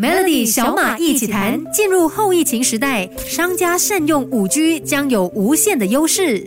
Melody 小马一起谈，进入后疫情时代，商家善用五 G 将有无限的优势。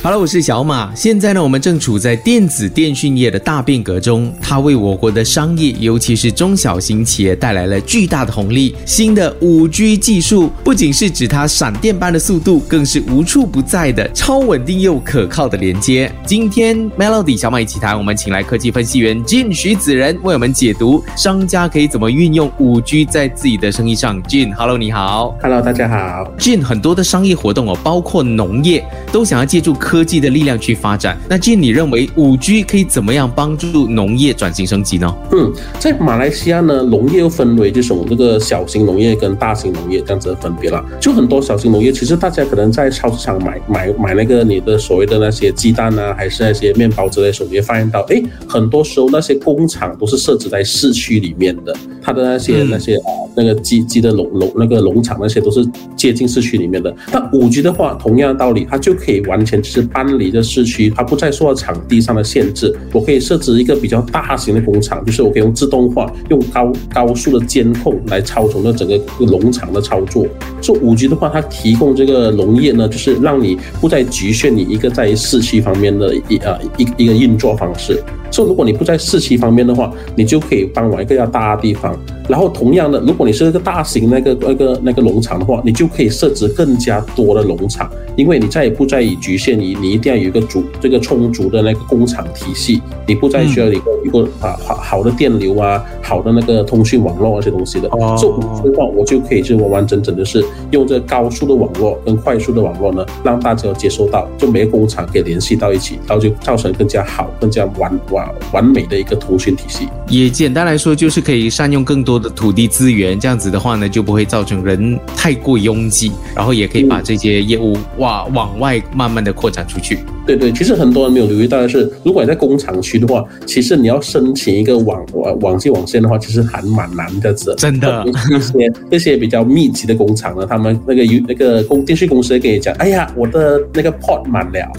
Hello，我是小马。现在呢，我们正处在电子电讯业的大变革中，它为我国的商业，尤其是中小型企业带来了巨大的红利。新的五 G 技术不仅是指它闪电般的速度，更是无处不在的超稳定又可靠的连接。今天 Melody 小马一起谈，我们请来科技分析员 Jin 徐子仁为我们解读商家可以怎么运用五 G 在自己的生意上。Jin，Hello，你好。Hello，大家好。Jin，很多的商业活动哦，包括农业，都想要借助。科技的力量去发展，那既然你认为五 G 可以怎么样帮助农业转型升级呢？嗯，在马来西亚呢，农业又分为这种这个小型农业跟大型农业这样子的分别了。就很多小型农业，其实大家可能在超市场买买买那个你的所谓的那些鸡蛋啊，还是那些面包之类的，时候，你会发现到，哎，很多时候那些工厂都是设置在市区里面的，它的那些那些啊那个鸡鸡的农农那个农场那些都是接近市区里面的。那五 G 的话，同样的道理，它就可以完全 是。搬离的市区，它不再受到场地上的限制。我可以设置一个比较大型的工厂，就是我可以用自动化、用高高速的监控来操纵这整个农场的操作。做五 G 的话，它提供这个农业呢，就是让你不再局限你一个在市区方面的一呃一一个运作方式。说如果你不在市区方面的话，你就可以搬往一个要大的地方。然后同样的，如果你是一个大型那个那个那个农场的话，你就可以设置更加多的农场，因为你再也不再以局限于你一定要有一个足这个充足的那个工厂体系，你不再需要一个一个啊好好的电流啊，好的那个通讯网络那些东西的。这五 G 的话，我就可以就完完整整的是用这高速的网络跟快速的网络呢，让大家接收到，就每个工厂可以联系到一起，然后就造成更加好、更加完完。完美的一个图形体系，也简单来说就是可以善用更多的土地资源，这样子的话呢，就不会造成人太过拥挤，然后也可以把这些业务哇往外慢慢的扩展出去。对对，其实很多人没有留意到的是，如果你在工厂区的话，其实你要申请一个网网网际网线的话，其实还蛮难的，真的。一些那些比较密集的工厂呢，他们那个有那个公电讯公司跟你讲，哎呀，我的那个 port 满了。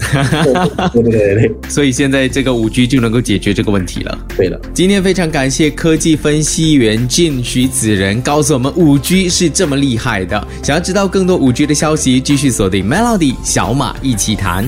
对对对对。所以现在这个五 G 就能够解决这个问题了。对了，今天非常感谢科技分析员进徐子仁告诉我们五 G 是这么厉害的。想要知道更多五 G 的消息，继续锁定 Melody 小马一起谈。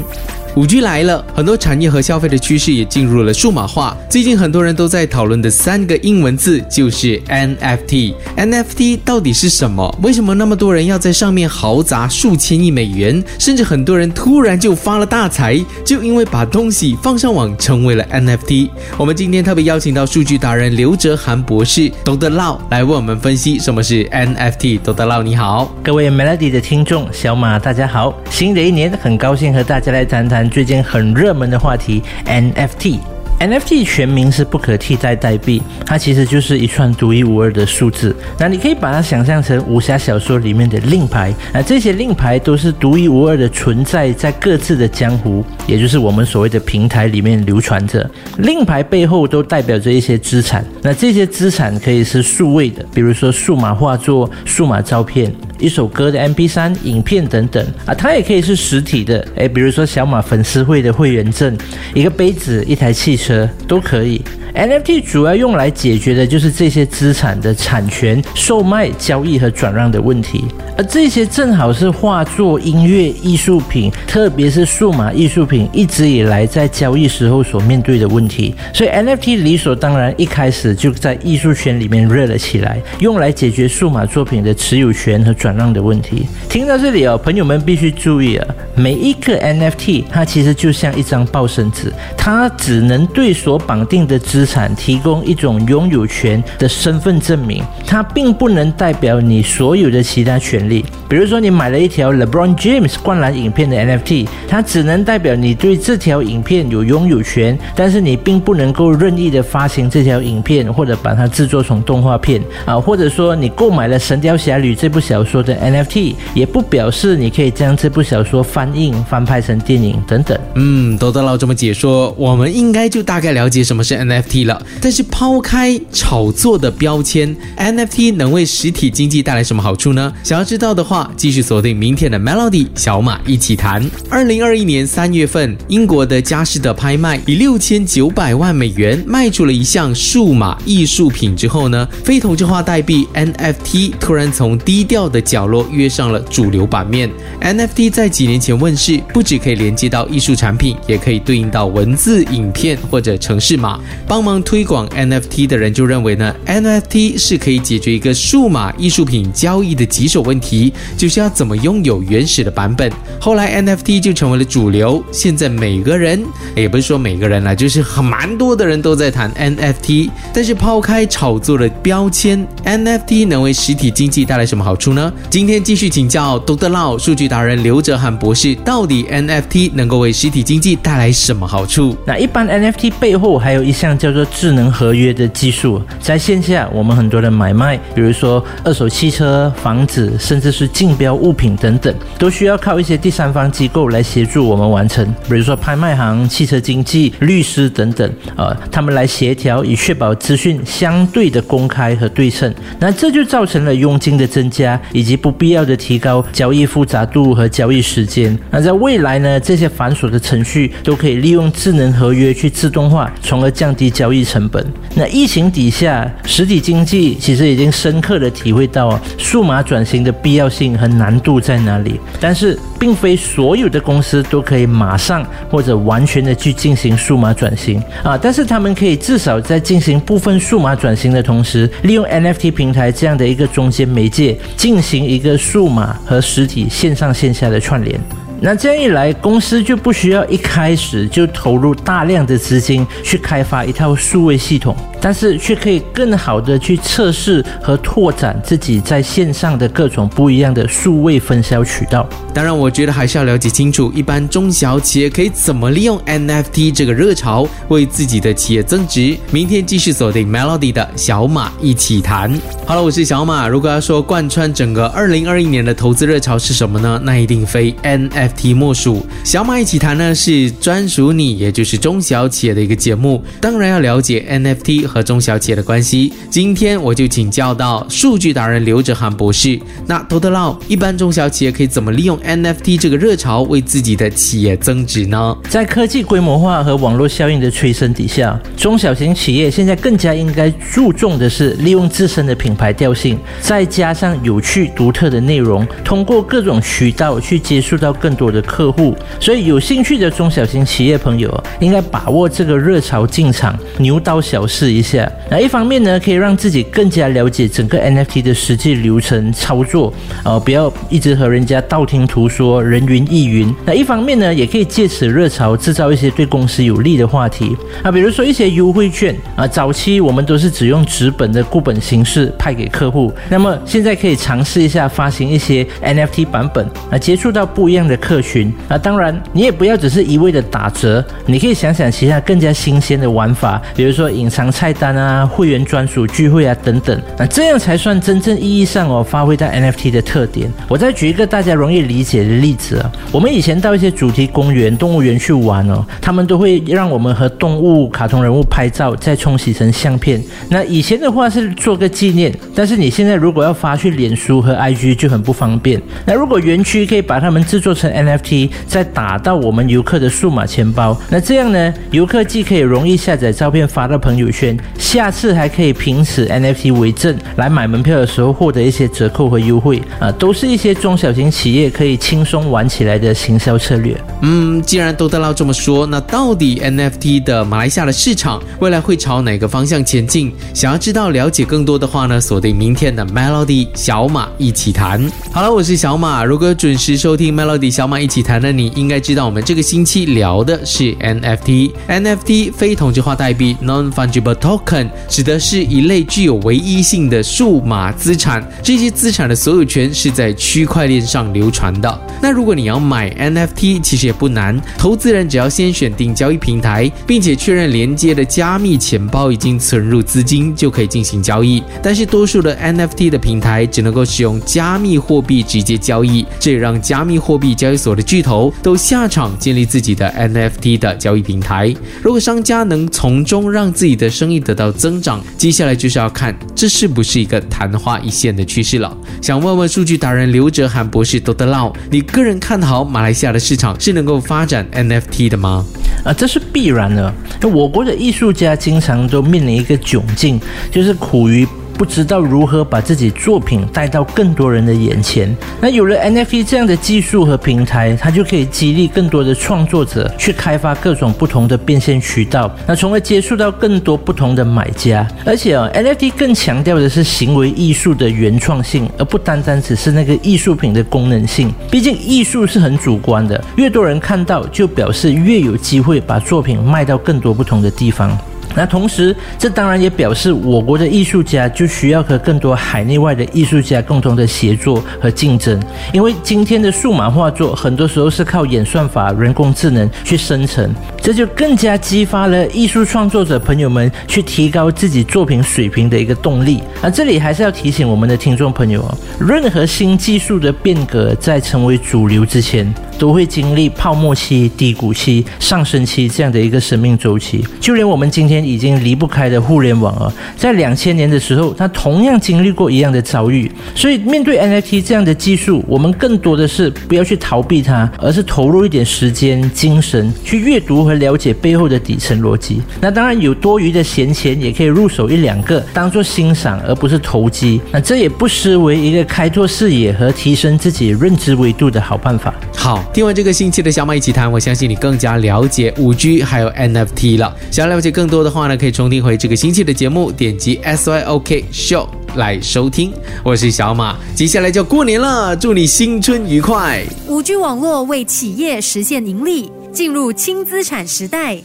五 G 来了，很多产业和消费的趋势也进入了数码化。最近很多人都在讨论的三个英文字就是 NFT。NFT 到底是什么？为什么那么多人要在上面豪砸数千亿美元？甚至很多人突然就发了大财，就因为把东西放上网成为了 NFT。我们今天特别邀请到数据达人刘哲涵博士，懂得唠来为我们分析什么是 NFT。懂得唠你好，各位 Melody 的听众，小马大家好，新的一年很高兴和大家来谈谈。最近很热门的话题 NFT。NFT 全名是不可替代代币，它其实就是一串独一无二的数字。那你可以把它想象成武侠小说里面的令牌，那这些令牌都是独一无二的存在在各自的江湖，也就是我们所谓的平台里面流传着。令牌背后都代表着一些资产，那这些资产可以是数位的，比如说数码画作、数码照片。一首歌的 M P 三、影片等等啊，它也可以是实体的，哎，比如说小马粉丝会的会员证、一个杯子、一台汽车都可以。NFT 主要用来解决的就是这些资产的产权、售卖、交易和转让的问题，而这些正好是画作、音乐、艺术品，特别是数码艺术品一直以来在交易时候所面对的问题。所以 NFT 理所当然一开始就在艺术圈里面热了起来，用来解决数码作品的持有权和转让的问题。听到这里哦，朋友们必须注意啊，每一个 NFT 它其实就像一张报生纸，它只能对所绑定的资产提供一种拥有权的身份证明，它并不能代表你所有的其他权利。比如说，你买了一条 LeBron James 灌篮影片的 NFT，它只能代表你对这条影片有拥有权，但是你并不能够任意的发行这条影片或者把它制作成动画片啊，或者说你购买了《神雕侠侣》这部小说的 NFT，也不表示你可以将这部小说翻印翻拍成电影等等。嗯，都得到这么解说，我们应该就大概了解什么是 NFT。了，但是抛开炒作的标签，NFT 能为实体经济带来什么好处呢？想要知道的话。继续锁定明天的 Melody 小马一起谈。二零二一年三月份，英国的佳士得拍卖以六千九百万美元卖出了一项数码艺术品之后呢，非同质化代币 NFT 突然从低调的角落跃上了主流版面。NFT 在几年前问世，不只可以连接到艺术产品，也可以对应到文字、影片或者城市码。帮忙推广 NFT 的人就认为呢，NFT 是可以解决一个数码艺术品交易的棘手问题，就是要怎么拥有原始的版本。后来 NFT 就成为了主流，现在每个人也不是说每个人啦，就是很蛮多的人都在谈 NFT。但是抛开炒作的标签，NFT 能为实体经济带来什么好处呢？今天继续请教 Dr. Lau 数据达人刘哲涵博士，到底 NFT 能够为实体经济带来什么好处？那一般 NFT 背后还有一项叫做智能合约的技术，在线下我们很多的买卖，比如说二手汽车、房子，甚至是竞标物品等等，都需要靠一些第三方机构来协助我们完成，比如说拍卖行、汽车经纪、律师等等，呃，他们来协调，以确保资讯相对的公开和对称。那这就造成了佣金的增加，以及不必要的提高交易复杂度和交易时间。那在未来呢，这些繁琐的程序都可以利用智能合约去自动化，从而降低交易成本。那疫情底下，实体经济其实已经深刻的体会到数码转型的必要性和难度在哪里。但是，并非所有的公司都可以马上或者完全的去进行数码转型啊，但是他们可以至少在进行部分数码转型的同时，利用 NFT 平台这样的一个中间媒介，进行一个数码和实体线上线下的串联。那这样一来，公司就不需要一开始就投入大量的资金去开发一套数位系统，但是却可以更好的去测试和拓展自己在线上的各种不一样的数位分销渠道。当然，我觉得还是要了解清楚，一般中小企业可以怎么利用 NFT 这个热潮为自己的企业增值。明天继续锁定 Melody 的小马一起谈。好了，我是小马。如果要说贯穿整个2021年的投资热潮是什么呢？那一定非 NFT 莫属。小马一起谈呢是专属你，也就是中小企业的一个节目。当然要了解 NFT 和中小企业的关系。今天我就请教到数据达人刘哲涵博士。那投得到一般中小企业可以怎么利用 NFT 这个热潮为自己的企业增值呢？在科技规模化和网络效应的催生底下，中小型企业现在更加应该注重的是利用自身的品牌调性，再加上有趣独特的内容，通过各种渠道去接触到更多的客户。所以，有兴趣的中小型企业朋友应该把握这个热潮进场，牛刀小试一下。那一方面呢，可以让自己更加了解整个 NFT 的实际流程操作，呃，不要一直和人家道听途说、人云亦云。那一方面呢，也可以借此热潮制造一些对公司有利的话题啊，比如说一些优惠券啊。早期我们都是只用纸本的固本形式派给客户，那么现在可以尝试一下发行一些 NFT 版本啊，接触到不一样的客群啊。当然，你也不要只是一味的打折，你可以想想其他更加新鲜的玩法，比如说隐藏菜菜单啊、会员专属聚会啊等等。那这样才算真正意义上哦发挥到 NFT 的特点。我再举一个大家容易理解的例子啊，我们以前到一些主题公园、动物园去玩哦，他们都会让我们和动物、卡通人物拍照，再冲洗成相片。那以前的话是做个纪念，但是你现在如果要发去脸书和 IG 就很不方便。那如果园区可以把它们制作成 NFT，再打到我们游客的数码钱包，那这样呢，游客既可以容易下载照片发到朋友圈，下次还可以凭此 NFT 为证来买门票的时候获得一些折扣和优惠啊，都是一些中小型企业可以轻松玩起来的行销策略。嗯，既然都得到这么说，那到底 NFT 的马来西亚的市场未来会朝哪个方向前进？想要知道了解更多的话呢，锁定明天的 Melody 小马一起谈。好了，我是小马。如果准时收听 Melody 小马一起谈的你，应该知道我们这个星期聊的是 NFT。NFT 非同质化代币 （Non-Fungible Token） 指的是一类具有唯一性的数码资产，这些资产的所有权是在区块链上流传的。那如果你要买 NFT，其实也不难，投资人只要先选定交易平台，并且确认连接的加密钱包已经存入资金，就可以进行交易。但是多数的 NFT 的平台只能够使用加密货币直接交易，这也让加密货币交易所的巨头都下场建立自己的 NFT 的交易平台。如果商家能从中让自己的生意得到增长。接下来就是要看这是不是一个昙花一现的趋势了。想问问数据达人刘哲涵博士多德劳，你个人看好马来西亚的市场是能够发展 NFT 的吗？啊，这是必然的。我国的艺术家经常都面临一个窘境，就是苦于。不知道如何把自己作品带到更多人的眼前。那有了 NFT 这样的技术和平台，它就可以激励更多的创作者去开发各种不同的变现渠道，那从而接触到更多不同的买家。而且啊，NFT 更强调的是行为艺术的原创性，而不单单只是那个艺术品的功能性。毕竟艺术是很主观的，越多人看到，就表示越有机会把作品卖到更多不同的地方。那同时，这当然也表示我国的艺术家就需要和更多海内外的艺术家共同的协作和竞争，因为今天的数码画作很多时候是靠演算法、人工智能去生成，这就更加激发了艺术创作者朋友们去提高自己作品水平的一个动力。那，这里还是要提醒我们的听众朋友哦，任何新技术的变革在成为主流之前，都会经历泡沫期、低谷期、上升期这样的一个生命周期，就连我们今天。已经离不开的互联网啊，在两千年的时候，它同样经历过一样的遭遇。所以，面对 NFT 这样的技术，我们更多的是不要去逃避它，而是投入一点时间、精神去阅读和了解背后的底层逻辑。那当然有多余的闲钱，也可以入手一两个，当做欣赏而不是投机。那这也不失为一个开拓视野和提升自己认知维度的好办法。好，听完这个星期的小马一起谈，我相信你更加了解五 G 还有 NFT 了。想要了解更多的。话呢，可以重听回这个星期的节目，点击 S Y O K Show 来收听。我是小马，接下来就过年了，祝你新春愉快。五 G 网络为企业实现盈利，进入轻资产时代。